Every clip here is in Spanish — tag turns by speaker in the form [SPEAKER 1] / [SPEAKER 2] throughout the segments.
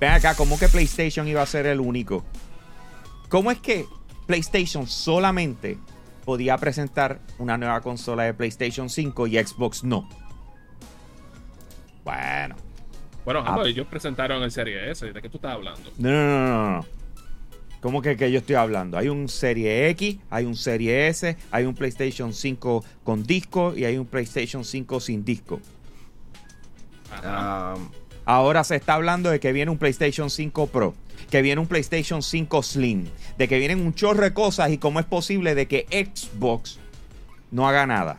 [SPEAKER 1] Ven acá, ¿cómo que PlayStation iba a ser el único? ¿Cómo es que PlayStation solamente podía presentar una nueva consola de PlayStation 5 y Xbox no? Bueno.
[SPEAKER 2] Bueno,
[SPEAKER 1] Ah.
[SPEAKER 2] ellos presentaron el Serie S. ¿De qué tú estás hablando?
[SPEAKER 1] No, no, no, no, no. ¿Cómo que, que yo estoy hablando? Hay un Serie X, hay un Serie S, hay un PlayStation 5 con disco y hay un PlayStation 5 sin disco.
[SPEAKER 3] Ah,
[SPEAKER 1] Ahora se está hablando de que viene un PlayStation 5 Pro, que viene un PlayStation 5 Slim, de que vienen un chorro de cosas y cómo es posible de que Xbox no haga nada.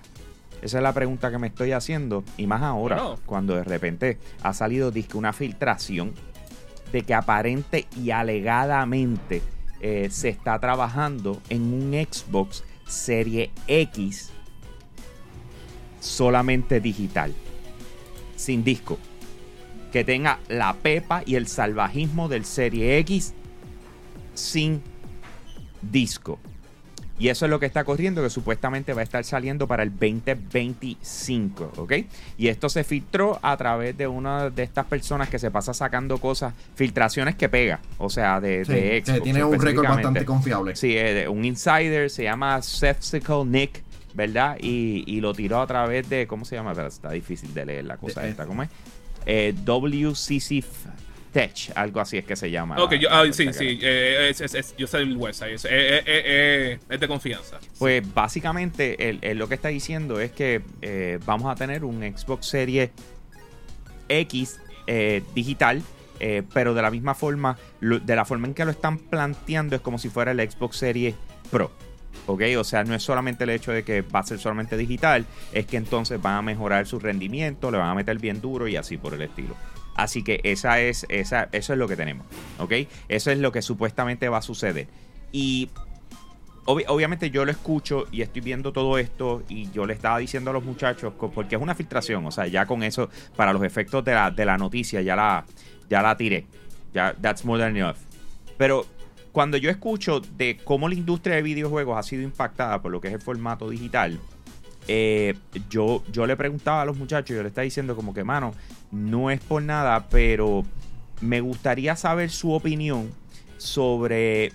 [SPEAKER 1] Esa es la pregunta que me estoy haciendo y más ahora, cuando de repente ha salido disque una filtración de que aparente y alegadamente eh, se está trabajando en un Xbox Serie X solamente digital, sin disco que tenga la pepa y el salvajismo del Serie X sin disco. Y eso es lo que está corriendo, que supuestamente va a estar saliendo para el 2025, ¿ok? Y esto se filtró a través de una de estas personas que se pasa sacando cosas, filtraciones que pega, o sea, de,
[SPEAKER 3] sí,
[SPEAKER 1] de Xbox
[SPEAKER 3] tiene un récord bastante confiable.
[SPEAKER 1] Sí, eh, un insider, se llama Sepsicle Nick, ¿verdad? Y, y lo tiró a través de, ¿cómo se llama? Pero está difícil de leer la cosa
[SPEAKER 3] De-
[SPEAKER 1] esta, ¿cómo es? Eh, WCC Tech, algo así es que se llama.
[SPEAKER 2] Ok,
[SPEAKER 1] la-
[SPEAKER 2] yo,
[SPEAKER 1] la
[SPEAKER 2] ah, sí, sí. eh, es- es- es- yo sé el website. Es, eh, eh, de confianza.
[SPEAKER 1] Pues básicamente lo que está diciendo es que vamos a tener un Xbox Series X digital, pero de la misma forma, lo- de la forma en que lo están planteando es como si fuera el Xbox Series Pro. ¿Ok? O sea, no es solamente el hecho de que va a ser solamente digital, es que entonces van a mejorar su rendimiento, le van a meter bien duro y así por el estilo. Así que esa es, esa, eso es lo que tenemos. ¿Ok? Eso es lo que supuestamente va a suceder. Y Obvi- obviamente yo lo escucho y estoy viendo todo esto y yo le estaba diciendo a los muchachos, porque es una filtración, o sea, ya con eso, para los efectos de la, de la noticia, ya la, ya la tiré. Ya, that's more than enough. Pero cuando yo escucho de cómo la industria de videojuegos ha sido impactada por lo que es el formato digital, eh, yo, yo le preguntaba a los muchachos, yo le estaba diciendo como que, mano, no es por nada, pero me gustaría saber su opinión sobre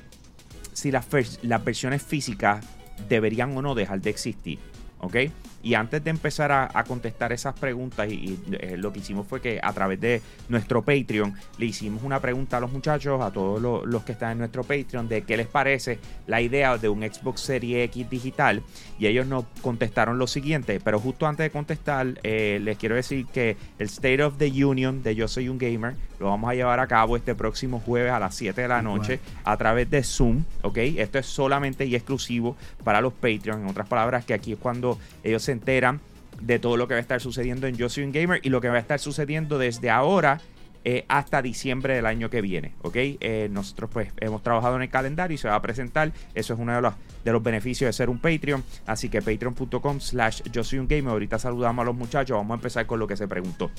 [SPEAKER 1] si las, las versiones físicas deberían o no dejar de existir. ¿Ok? Y antes de empezar a, a contestar esas preguntas, y, y, eh, lo que hicimos fue que a través de nuestro Patreon le hicimos una pregunta a los muchachos, a todos lo- los que están en nuestro Patreon, de qué les parece la idea de un Xbox Series X digital. Y ellos nos contestaron lo siguiente, pero justo antes de contestar, eh, les quiero decir que el State of the Union de Yo Soy un Gamer lo vamos a llevar a cabo este próximo jueves a las 7 de la noche a través de Zoom, ¿ok? Esto es solamente y exclusivo para los Patreon. En otras palabras, que aquí es cuando ellos se enteran de todo lo que va a estar sucediendo en un Gamer y lo que va a estar sucediendo desde ahora eh, hasta diciembre del año que viene, ¿ok? Eh, nosotros pues hemos trabajado en el calendario y se va a presentar. Eso es uno de los, de los beneficios de ser un Patreon. Así que patreon.com slash yo soy un gamer. Ahorita saludamos a los muchachos. Vamos a empezar con lo que se preguntó.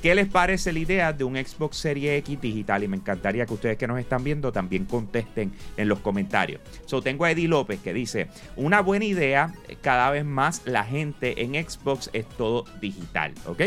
[SPEAKER 1] ¿Qué les parece la idea de un Xbox Series X digital? Y me encantaría que ustedes que nos están viendo también contesten en los comentarios. So, tengo a Eddie López que dice, una buena idea, cada vez más la gente en Xbox es todo digital, ¿ok?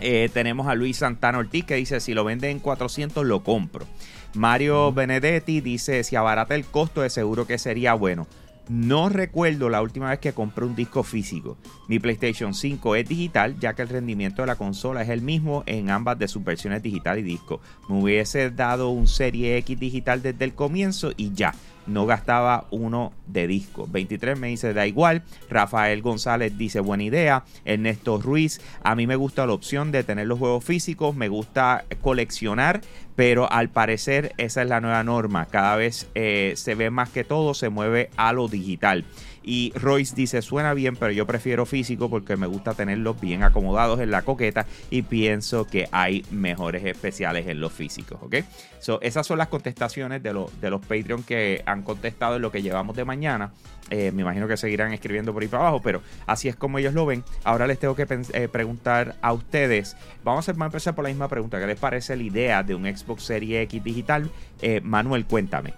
[SPEAKER 1] Eh, tenemos a Luis Santana Ortiz que dice, si lo venden en 400 lo compro. Mario Benedetti dice, si abarata el costo de seguro que sería bueno. No recuerdo la última vez que compré un disco físico. Mi PlayStation 5 es digital, ya que el rendimiento de la consola es el mismo en ambas de sus versiones digital y disco. Me hubiese dado un Serie X digital desde el comienzo y ya. No gastaba uno de disco. 23 me dice, da igual. Rafael González dice, buena idea. Ernesto Ruiz, a mí me gusta la opción de tener los juegos físicos. Me gusta coleccionar, pero al parecer esa es la nueva norma. Cada vez eh, se ve más que todo, se mueve a lo digital. Y Royce dice, suena bien, pero yo prefiero físico porque me gusta tenerlos bien acomodados en la coqueta y pienso que hay mejores especiales en los físicos, ¿ok? So, esas son las contestaciones de, los de los Patreon que han contestado en lo que llevamos de mañana. Eh, me imagino que seguirán escribiendo por ahí para abajo, pero así es como ellos lo ven. Ahora les tengo que eh, preguntar a ustedes. Vamos a, empezar por la misma pregunta. ¿Qué les parece la idea de un Xbox Series X digital? Eh, Manuel, cuéntame.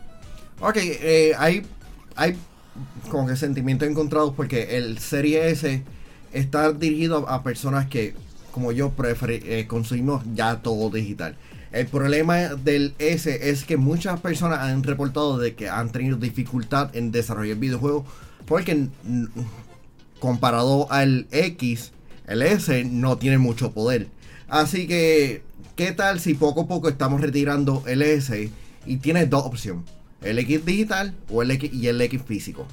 [SPEAKER 3] Ok, hay, hay como que sentimientos encontrados porque el Serie S está dirigido a, personas que, como yo, eh, consumimos ya todo digital. El problema del S es que muchas personas han reportado de que han tenido dificultad en desarrollar videojuegos porque comparado al X, el S no tiene mucho poder. Así que, ¿qué tal si poco a poco estamos retirando el S y tiene dos opciones? El X digital o el X y el X físico.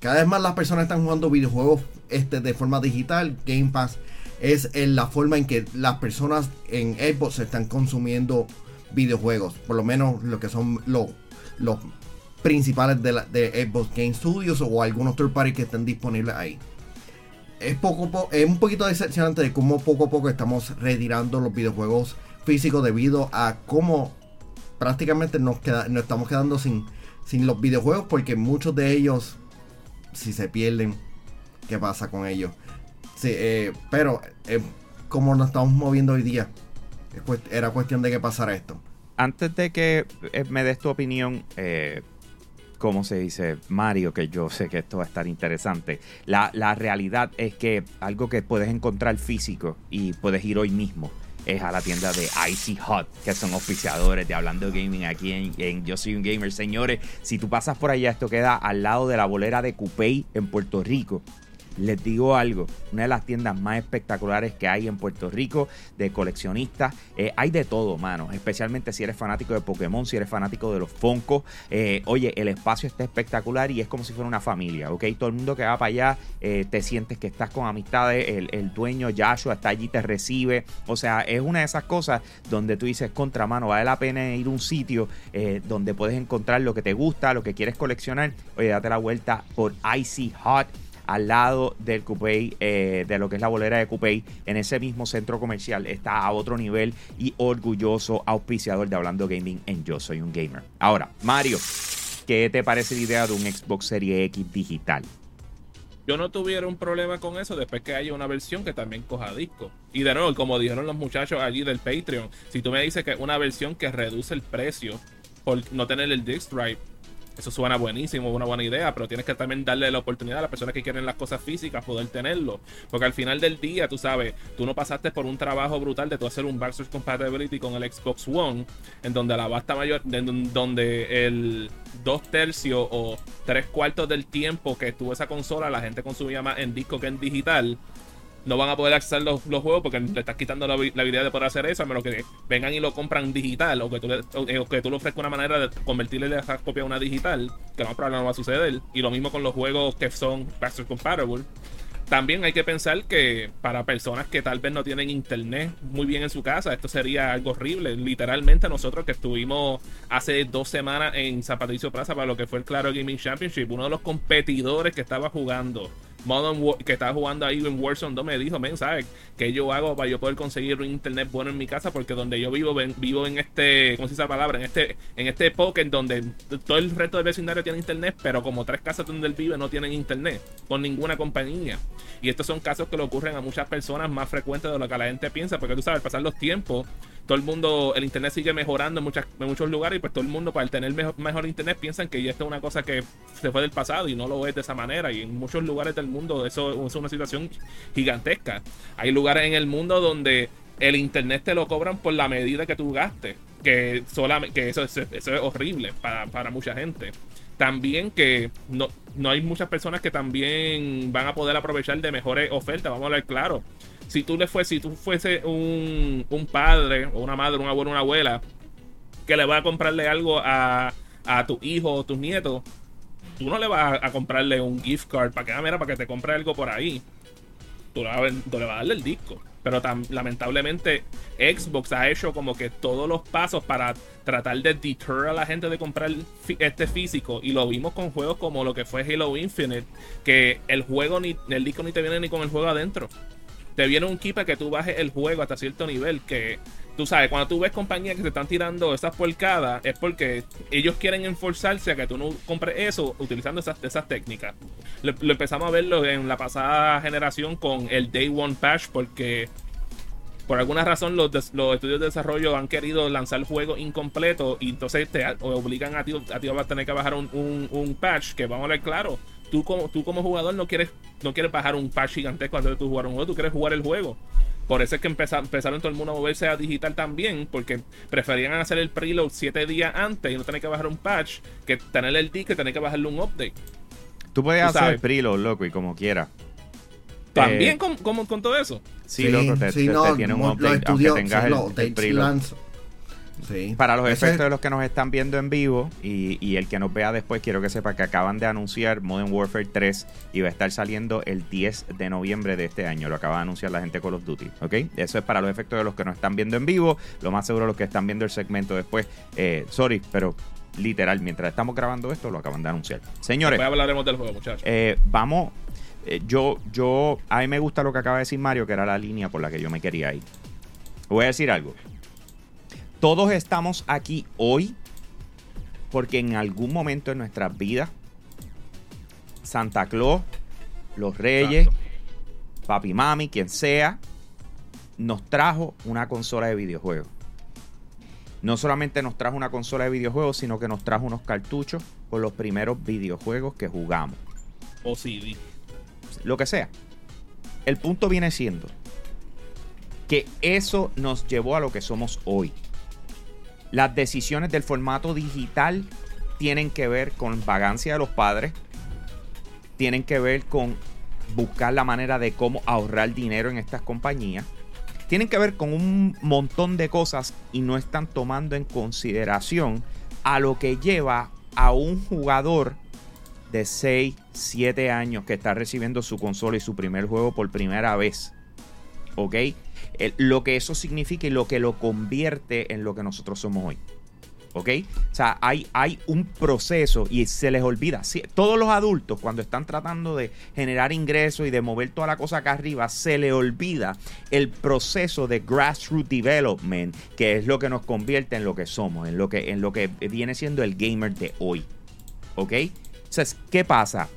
[SPEAKER 3] Cada vez más las personas están jugando videojuegos este, de forma digital. Game Pass es en la forma en que las personas en Xbox están consumiendo videojuegos. Por lo menos lo que son los, los principales de, la, de Xbox Game Studios o algunos third party que estén disponibles ahí. Es, poco, es un poquito decepcionante de cómo poco a poco estamos retirando los videojuegos físicos debido a cómo prácticamente nos, queda, nos estamos quedando sin, sin los videojuegos porque muchos de ellos, si se pierden, ¿qué pasa con ellos? Sí, eh, pero eh, como nos estamos moviendo hoy día, era cuestión de que pasara esto.
[SPEAKER 1] Antes de que eh, me des tu opinión, ¿cómo se dice? Mario, que yo sé que esto va a estar interesante. La, la realidad es que algo que puedes encontrar físico y puedes ir hoy mismo es a la tienda de Icy Hot, que son oficiadores de Hablando Gaming aquí en, Yo Soy un Gamer. Señores, si tú pasas por allá, esto queda al lado de la bolera de Coupey en Puerto Rico. Les digo algo, una de las tiendas más espectaculares que hay en Puerto Rico de coleccionistas. Eh, hay de todo, mano. Especialmente si eres fanático de Pokémon, si eres fanático de los Funko. Eh, oye, el espacio está espectacular y es como si fuera una familia, ¿ok? Todo el mundo que va para allá eh, te sientes que estás con amistades. El, dueño Yashua está allí, te recibe. O sea, es una de esas cosas donde tú dices, contra mano, vale la pena ir a un sitio donde puedes encontrar lo que te gusta, lo que quieres coleccionar. Oye, date la vuelta por Icy Hot al lado del Coupé, eh, de lo que es la bolera de Coupé, en ese mismo centro comercial, está a otro nivel y orgulloso auspiciador de Hablando Gaming en Yo Soy un Gamer. Ahora, Mario, ¿qué te parece la idea de un Xbox Series X digital?
[SPEAKER 2] yo no tuviera un problema con eso después que haya una versión que también coja disco. Y de nuevo, como dijeron los muchachos allí del Patreon, si tú me dices que una versión que reduce el precio por no tener el disc drive, eso suena buenísimo, una buena idea, pero tienes que también darle la oportunidad a las personas que quieren las cosas físicas poder tenerlo. Porque al final del día, tú sabes, tú no pasaste por un trabajo brutal de tú hacer un backwards compatibility con el Xbox One, en donde la basta mayor, en donde el dos tercios o tres cuartos del tiempo que estuvo esa consola, la gente consumía más en disco que en digital no van a poder acceder los, los juegos porque le estás quitando la, habilidad de poder hacer eso, a menos que vengan y lo compran digital o que tú le, o, que tú le ofrezcas una manera de convertirle esa copia a una digital, que no, no va a suceder. Y lo mismo con los juegos que son backwards compatible. También hay que pensar que para personas que tal vez no tienen internet muy bien en su casa, esto sería algo horrible. Literalmente nosotros que estuvimos hace dos semanas en San Patricio Plaza para lo que fue el Claro Gaming Championship, uno de los competidores que estaba jugando que estaba jugando ahí en Warzone 2 me dijo, men, ¿sabes? ¿Qué yo hago para yo poder conseguir un internet bueno en mi casa? Porque donde yo vivo, vivo en este, ¿cómo se dice la palabra? En este, en este pocket donde todo el resto del vecindario tiene internet, pero como tres casas donde él vive no tienen internet con ninguna compañía. Y estos son casos que le ocurren a muchas personas más frecuentes de lo que la gente piensa, porque tú sabes, pasar los tiempos todo el mundo, el internet sigue mejorando en, muchas, en muchos lugares y pues todo el mundo para tener mejor, internet piensan que ya esto es una cosa que se fue del pasado y no lo es de esa manera. Y en muchos lugares del mundo eso es una situación gigantesca. Hay lugares en el mundo donde el internet te lo cobran por la medida que tú gastes, que, solamente, que eso, es horrible para, para mucha gente. También que no, no hay muchas personas que también van a poder aprovechar de mejores ofertas, vamos a ver claro si tú le fuese, si tú fuese un, un padre o una madre, un abuelo, una abuela, que le va a comprarle algo a, a tu hijo o tus nietos, tú no le vas a, comprarle un gift card para que, ah, mira, para que te compre algo por ahí. Tú le, vas a, darle el disco. Pero lamentablemente Xbox ha hecho como que todos los pasos para tratar de deter a la gente de comprar este físico. Y lo vimos con juegos como lo que fue Halo Infinite. Que el juego ni, el disco ni te viene ni con el juego adentro te viene un para que tú bajes el juego hasta cierto nivel. Que tú sabes, cuando tú ves compañías que se están tirando esas porcadas, es porque ellos quieren enforzarse a que tú no compres eso utilizando esas, esas técnicas. Lo, empezamos a verlo en la pasada generación con el Day One Patch, porque por alguna razón los, los estudios de desarrollo han querido lanzar el juego incompleto y entonces te obligan a ti, a ti a tener que bajar un, un, patch que vamos a ver claro. Tú como, tú como jugador no quieres, no quieres bajar un patch gigantesco antes de tú jugar un juego, tú quieres jugar el juego. Por eso es que empezaron, todo el mundo a moverse a digital también, porque preferían hacer el preload 7 días antes y no tener que bajar un patch que tener el disco y tener que bajarle un update.
[SPEAKER 1] Tú puedes hacer el preload, loco, y como quieras.
[SPEAKER 2] ¿También eh, con, con, todo eso?
[SPEAKER 1] Sí, loco, te, tiene un update, aunque tengas el, preload. Para los efectos de los que nos están viendo en vivo y, el que nos vea después, quiero que sepa que acaban de anunciar Modern Warfare 3 y va a estar saliendo el 10 de noviembre de este año. Lo acaba de anunciar la gente Call of Duty. ¿Ok? Eso es para los efectos de los que nos están viendo en vivo. Lo más seguro los que están viendo el segmento después. Eh, sorry, pero literal, mientras estamos grabando esto, lo acaban de anunciar. Señores.
[SPEAKER 2] Después hablaremos del juego, muchachos.
[SPEAKER 1] Eh, vamos. Eh, yo, yo, a mí me gusta lo que acaba de decir Mario, que era la línea por la que yo me quería ir. Voy a decir algo. Todos estamos aquí hoy porque en algún momento en nuestras vidas, Santa Claus, los Reyes, papi, mami, quien sea, nos trajo una consola de videojuegos. No solamente nos trajo una consola de videojuegos, sino que nos trajo unos cartuchos con los primeros videojuegos que jugamos.
[SPEAKER 2] O CD.
[SPEAKER 1] Lo que sea. El punto viene siendo que eso nos llevó a lo que somos hoy. Las decisiones del formato digital tienen que ver con vagancia de los padres, tienen que ver con buscar la manera de cómo ahorrar dinero en estas compañías, tienen que ver con un montón de cosas y no están tomando en consideración a lo que lleva a un jugador de 6, 7 años que está recibiendo su consola y su primer juego por primera vez. ¿Ok? Lo que eso significa y lo que lo convierte en lo que nosotros somos hoy. ¿Ok? O sea, hay, hay un proceso y se les olvida. todos los adultos, cuando están tratando de generar ingresos y de mover toda la cosa acá arriba, se les olvida el proceso de grassroots development, que es lo que nos convierte en lo que somos, en lo que, en lo que viene siendo el gamer de hoy. ¿Ok? Entonces, ¿qué pasa?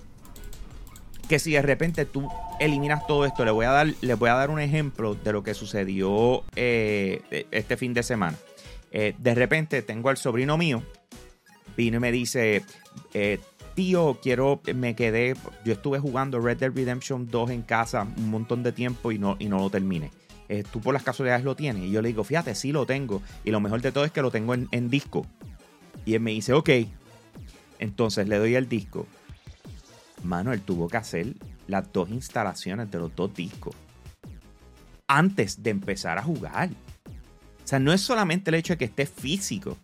[SPEAKER 1] Que si de repente tú eliminas todo esto, le voy a dar, les voy a dar un ejemplo de lo que sucedió eh, este fin de semana. Eh, de repente tengo al sobrino mío, vino y me dice, eh, tío, quiero, me quedé, yo estuve jugando Red Dead Redemption 2 en casa un montón de tiempo y no, y no lo terminé. tú por las casualidades lo tienes. Y yo le digo, fíjate, sí lo tengo. Y lo mejor de todo es que lo tengo en, en disco. Y él me dice, ok. Entonces le doy el disco mano, él tuvo que hacer las dos instalaciones de los dos discos antes de empezar a jugar. O sea, no es solamente el hecho de que esté físico,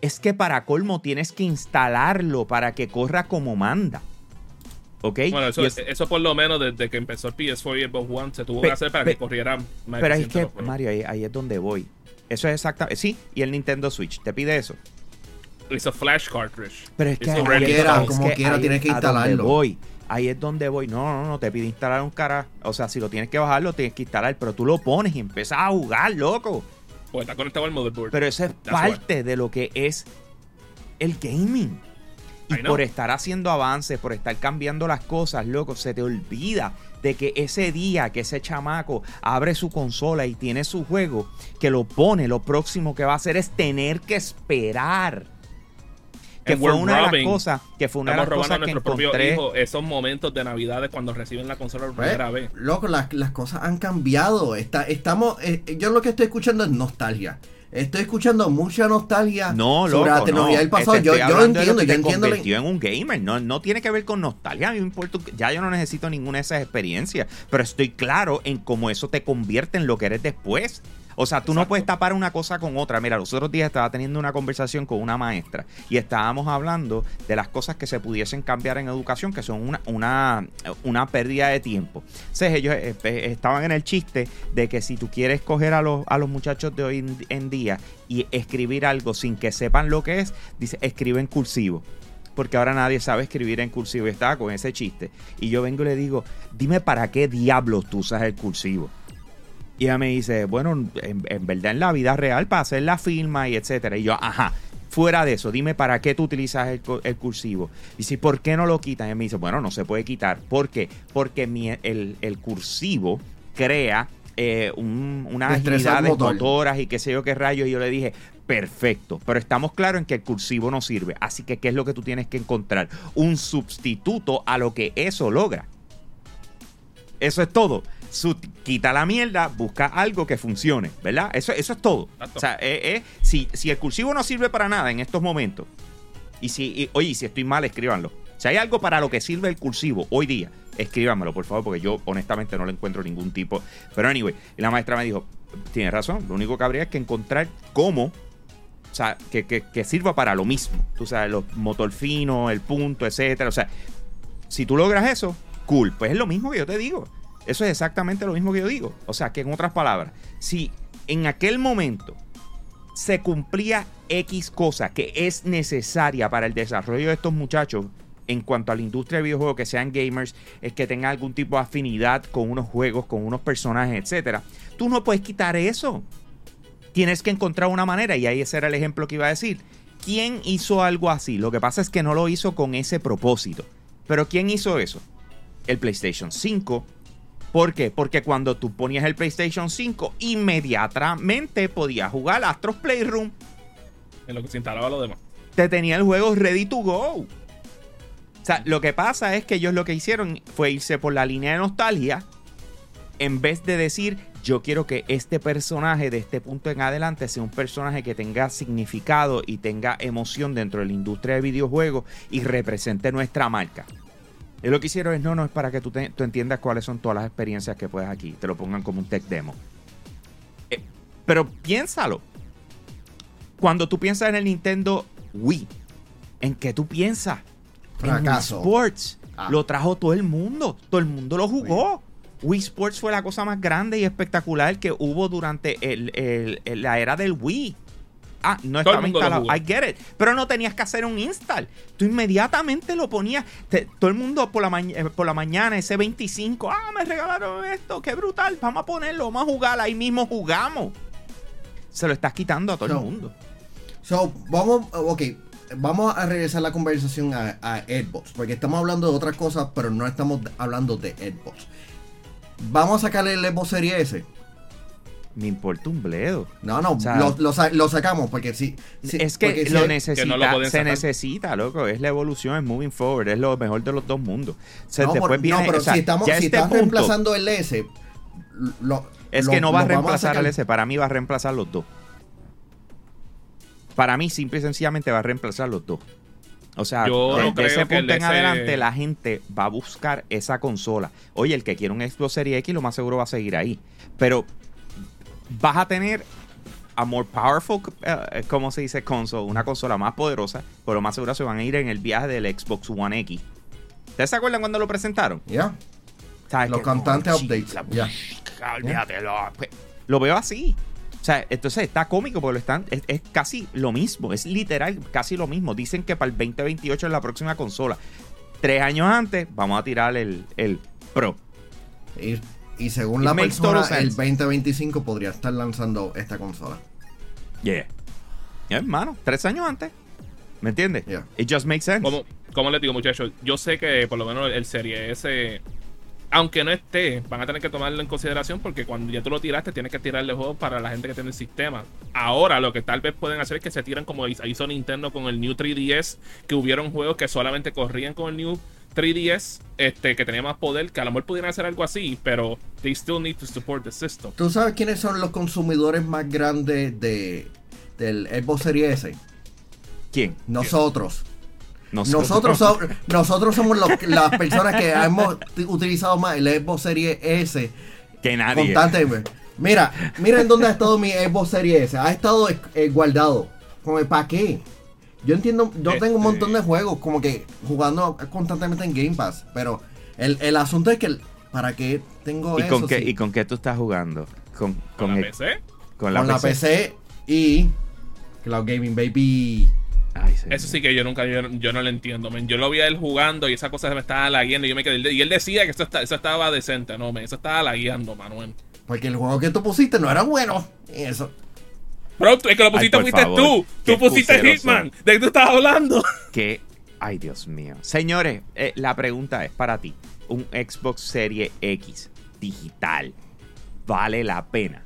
[SPEAKER 1] es que para colmo tienes que instalarlo para que corra como manda. ¿Ok?
[SPEAKER 2] Bueno, eso, por lo menos desde que empezó el PS4 y el Xbox One se tuvo que hacer para que corriera
[SPEAKER 1] más Pero es que, Mario, ahí, es donde voy. Eso es exactamente. Sí, y el Nintendo Switch te pide eso.
[SPEAKER 2] Es un flash cartridge.
[SPEAKER 1] Pero es que como quiera, como quiera tienes que instalarlo. Voy. Ahí es donde voy. No, no, no, te pide instalar un cara. O sea, si lo tienes que bajar, lo tienes que instalar. Pero tú lo pones y empiezas a jugar, loco.
[SPEAKER 2] Pues está conectado al motherboard.
[SPEAKER 1] Pero eso es parte de lo que es el gaming. Y por estar haciendo avances, por estar cambiando las cosas, loco, se te olvida de que ese día que ese chamaco abre su consola y tiene su juego, que lo pone, lo próximo que va a hacer es tener que esperar que fue una de las cosas que fue una de las cosas que encontré
[SPEAKER 2] esos momentos de navidades cuando reciben la consola por primera vez
[SPEAKER 3] loco las, las cosas han cambiado Está, estamos eh, yo lo que estoy escuchando es nostalgia Estoy escuchando mucha nostalgia
[SPEAKER 1] no,
[SPEAKER 3] sobre
[SPEAKER 1] la
[SPEAKER 3] tecnología del pasado. Yo, yo, lo entiendo, yo entiendo.
[SPEAKER 1] en un gamer. No, no tiene que ver con nostalgia. A mí me importa, ya yo no necesito ninguna de esas experiencias. Pero estoy claro en cómo eso te convierte en lo que eres después. O sea, tú no puedes tapar una cosa con otra. Mira, los otros días estaba teniendo una conversación con una maestra y estábamos hablando de las cosas que se pudiesen cambiar en educación, que son una, una, una pérdida de tiempo. Entonces ellos eh, estaban en el chiste de que si tú quieres coger a los, a los muchachos de hoy en día y escribir algo sin que sepan lo que es, dice, escribe en cursivo porque ahora nadie sabe escribir en cursivo y estaba con ese chiste. Y yo vengo y le digo, dime para qué diablos tú usas el cursivo. Y ella me dice, bueno, en, verdad en la vida real para hacer la firma y etcétera. Y yo, ajá, fuera de eso, dime para qué tú utilizas el, cursivo. Y si, ¿por qué no lo quitan? Y me dice, bueno, no se puede quitar. ¿Por qué? Porque el, el cursivo crea eh, un- una
[SPEAKER 3] Destreza
[SPEAKER 1] agilidad
[SPEAKER 3] del motor.
[SPEAKER 1] motoras y qué sé yo qué rayos. Y yo le dije, perfecto, pero estamos claros en que el cursivo no sirve. Así que, ¿qué es lo que tú tienes que encontrar? Un sustituto a lo que eso logra. Eso es todo. Su- quita la mierda, busca algo que funcione, ¿verdad? Eso, eso es todo.
[SPEAKER 2] Exacto.
[SPEAKER 1] O sea, eh, eh, si, si el cursivo no sirve para nada en estos momentos, y si, y- oye, si estoy mal, escríbanlo. Si hay algo para lo que sirve el cursivo hoy día, escríbanmelo, por favor, porque yo honestamente no le encuentro ningún tipo. Pero anyway, la maestra me dijo, tienes razón, lo único que habría es que encontrar cómo, o sea, que, que- que sirva para lo mismo. Tú sabes, los motor fino, el punto, etcétera. O sea, si tú logras eso, cool. Pues es lo mismo que yo te digo. Eso es exactamente lo mismo que yo digo. O sea, que en otras palabras, si en aquel momento se cumplía X cosa que es necesaria para el desarrollo de estos muchachos en cuanto a la industria de videojuegos, que sean gamers, es que tengan algún tipo de afinidad con unos juegos, con unos personajes, etcétera. Tú no puedes quitar eso. Tienes que encontrar una manera, y ahí ese era el ejemplo que iba a decir. ¿Quién hizo algo así? Lo que pasa es que no lo hizo con ese propósito. Pero ¿quién hizo eso? El PlayStation 5. ¿Por qué? Porque cuando tú ponías el PlayStation 5, inmediatamente podías jugar Astros Playroom.
[SPEAKER 2] En lo que se instalaba lo demás.
[SPEAKER 1] Te tenía el juego ready to go. O sea, lo que pasa es que ellos lo que hicieron fue irse por la línea de nostalgia en vez de decir, yo quiero que este personaje de este punto en adelante sea un personaje que tenga significado y tenga emoción dentro de la industria de videojuegos y represente nuestra marca. Y lo que hicieron es, no, no, es para que tú, te- tú entiendas cuáles son todas las experiencias que puedes aquí. Te lo pongan como un tech demo. Eh, pero piénsalo. Cuando tú piensas en el Nintendo Wii, ¿en qué tú piensas? En Wii. Sports.
[SPEAKER 3] Ah.
[SPEAKER 1] Lo trajo todo el mundo. Todo el mundo lo jugó. Wii Sports fue la cosa más grande y espectacular que hubo durante el- el- el- la era del Wii. Ah, no
[SPEAKER 2] Todo
[SPEAKER 1] estaba instalado. I get it. Pero no tenías que hacer un install. Tú inmediatamente lo ponías. Te- todo el mundo por la, ma- eh, por la mañana, ese 25. Ah, me regalaron esto. Qué brutal. Vamos a ponerlo. Vamos a jugar. Ahí mismo jugamos. Se lo estás quitando a todo el mundo.
[SPEAKER 3] So, vamos, ok, vamos a regresar la conversación a, a Xbox, porque estamos hablando de otras cosas, pero no estamos hablando de Xbox. Vamos a sacarle el Xbox Series S.
[SPEAKER 1] Me importa un bledo.
[SPEAKER 3] No, no,
[SPEAKER 1] O sea-
[SPEAKER 3] lo, lo sa- lo sacamos, porque si... si-
[SPEAKER 1] es que lo necesita,
[SPEAKER 2] que no lo pueden
[SPEAKER 1] se
[SPEAKER 2] sacar.
[SPEAKER 1] necesita, loco. Es la evolución, es moving forward, es lo mejor de los dos mundos. O sea,
[SPEAKER 3] no,
[SPEAKER 1] después
[SPEAKER 3] por-
[SPEAKER 1] viene,
[SPEAKER 3] no, pero
[SPEAKER 1] o sea,
[SPEAKER 3] si estamos,
[SPEAKER 1] ya
[SPEAKER 3] si
[SPEAKER 1] este
[SPEAKER 3] estás
[SPEAKER 1] punto,
[SPEAKER 3] reemplazando el S, lo-
[SPEAKER 1] es
[SPEAKER 3] lo-
[SPEAKER 1] que no va a reemplazar al S, para mí va a reemplazar los dos. Para mí, simple y sencillamente va a reemplazar los dos. O sea,
[SPEAKER 2] Yo no
[SPEAKER 1] ese
[SPEAKER 2] el
[SPEAKER 1] punto en adelante, la gente va a buscar esa consola. Oye, el que quiere un Xbox Series X, lo más seguro va a seguir ahí. Pero vas a tener a more powerful, eh, ¿cómo se dice? Console, una consola más poderosa, pero lo más seguro se van a ir en el viaje del Xbox One X. ¿Ustedes se acuerdan cuando lo presentaron?
[SPEAKER 3] Ya.
[SPEAKER 1] ¿Sabes
[SPEAKER 3] Los
[SPEAKER 1] oh,
[SPEAKER 3] updates,
[SPEAKER 1] olvídatelo. Pues, Lo veo así. O sea, entonces está cómico porque lo están, es, es casi lo mismo, es literal casi lo mismo. Dicen que para el 2028 es la próxima consola. Tres años antes vamos a tirar el, el Pro.
[SPEAKER 3] Y, y según
[SPEAKER 1] It
[SPEAKER 3] la persona, el
[SPEAKER 1] sense.
[SPEAKER 3] 2025 podría estar lanzando esta consola.
[SPEAKER 1] Yeah. Ya, hermano, tres años antes. ¿Me entiendes?
[SPEAKER 3] Yeah.
[SPEAKER 1] It just makes sense.
[SPEAKER 2] Como, como les digo, muchachos, yo sé que por lo menos el Serie S, aunque no esté, van a tener que tomarlo en consideración porque cuando ya tú lo tiraste, tienes que tirarle juegos para la gente que tiene el sistema. Ahora, lo que tal vez pueden hacer es que se tiran como hizo Nintendo con el New 3DS, que hubieron juegos que solamente corrían con el New 3DS, este, que tenía más poder, que a lo mejor pudieran hacer algo así, pero they still need to support the system.
[SPEAKER 3] ¿Tú sabes quiénes son los consumidores más grandes de, del Xbox Series S?
[SPEAKER 1] ¿Quién?
[SPEAKER 3] Nosotros. Nosotros, so- nosotros somos los- las personas que hemos utilizado más el Xbox Series S
[SPEAKER 1] Que nadie.
[SPEAKER 3] constantemente. Mira, miren dónde ha estado mi Xbox Series S. Ha estado eh, guardado. ¿para qué? Yo entiendo, yo tengo un montón de juegos como que jugando constantemente en Game Pass. Pero el, el asunto es que, ¿para qué tengo
[SPEAKER 1] ¿Y
[SPEAKER 3] eso?
[SPEAKER 1] con, qué, ¿Y con qué tú estás jugando? Con,
[SPEAKER 2] ¿Con
[SPEAKER 1] con
[SPEAKER 2] la
[SPEAKER 1] el-
[SPEAKER 2] PC?
[SPEAKER 1] con la
[SPEAKER 3] con la
[SPEAKER 1] PC.
[SPEAKER 3] Y Cloud Gaming Baby.
[SPEAKER 1] Ay.
[SPEAKER 2] Eso sí que yo nunca, yo, yo no lo entiendo, men. Yo lo vi a él jugando y esa cosa se me estaba lagueando y yo me quedé. Y él decía que eso, está- eso estaba decente, no, men. Eso estaba lagueando, Manuel.
[SPEAKER 3] Porque el juego que tú pusiste no era bueno. Eso.
[SPEAKER 2] Bro, el que lo pusiste fuiste
[SPEAKER 1] favor,
[SPEAKER 2] tú. Tú pusiste Hitman. ¿De qué tú estabas hablando?
[SPEAKER 1] que, ay Dios mío. Señores, eh, la pregunta es para ti. Un Xbox Serie X digital. vale la pena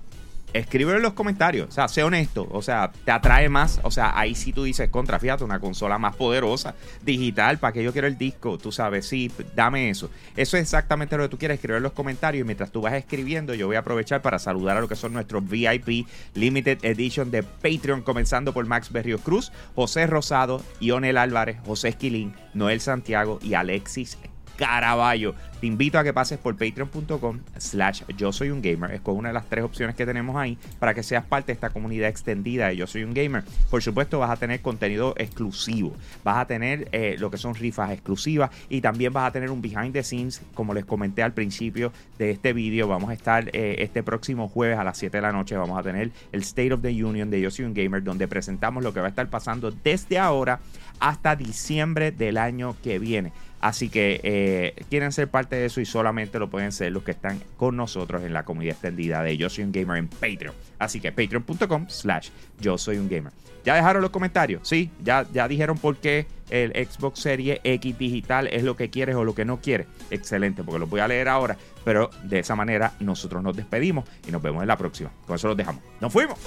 [SPEAKER 1] escríbelo en los comentarios. O sea, sé honesto. O sea, te atrae más. O sea, ahí sí tú dices, contra, fíjate, una consola más poderosa, digital, para que yo quiero el disco. Tú sabes, sí, dame eso. Eso es exactamente lo que tú quieres escribir en los comentarios. Y mientras tú vas escribiendo, yo voy a aprovechar para saludar a lo que son nuestros VIP Limited Edition de Patreon, comenzando por Max Berrios Cruz, José Rosado, Ionel Álvarez, José Esquilín, Noel Santiago y Alexis Caraballo. Te invito a que pases por patreon.com slash yo soy un gamer. Es con una de las tres opciones que tenemos ahí para que seas parte de esta comunidad extendida de yo soy un gamer. Por supuesto vas a tener contenido exclusivo. Vas a tener eh, lo que son rifas exclusivas y también vas a tener un behind the scenes, como les comenté al principio de este vídeo. Vamos a estar eh, este próximo jueves a las 7 de la noche. Vamos a tener el State of the Union de yo soy un gamer donde presentamos lo que va a estar pasando desde ahora hasta diciembre del año que viene. Así que eh, quieren ser parte de eso y solamente lo pueden ser los que están con nosotros en la comunidad extendida de Yo Soy un Gamer en Patreon. Así que patreon.com slash Yo Soy un Gamer. ¿Ya dejaron los comentarios? Sí, ya, ya dijeron por qué el Xbox Series X digital es lo que quieres o lo que no quieres. Excelente, porque lo voy a leer ahora. Pero de esa manera nosotros nos despedimos y nos vemos en la próxima. Con eso los dejamos. ¡Nos fuimos!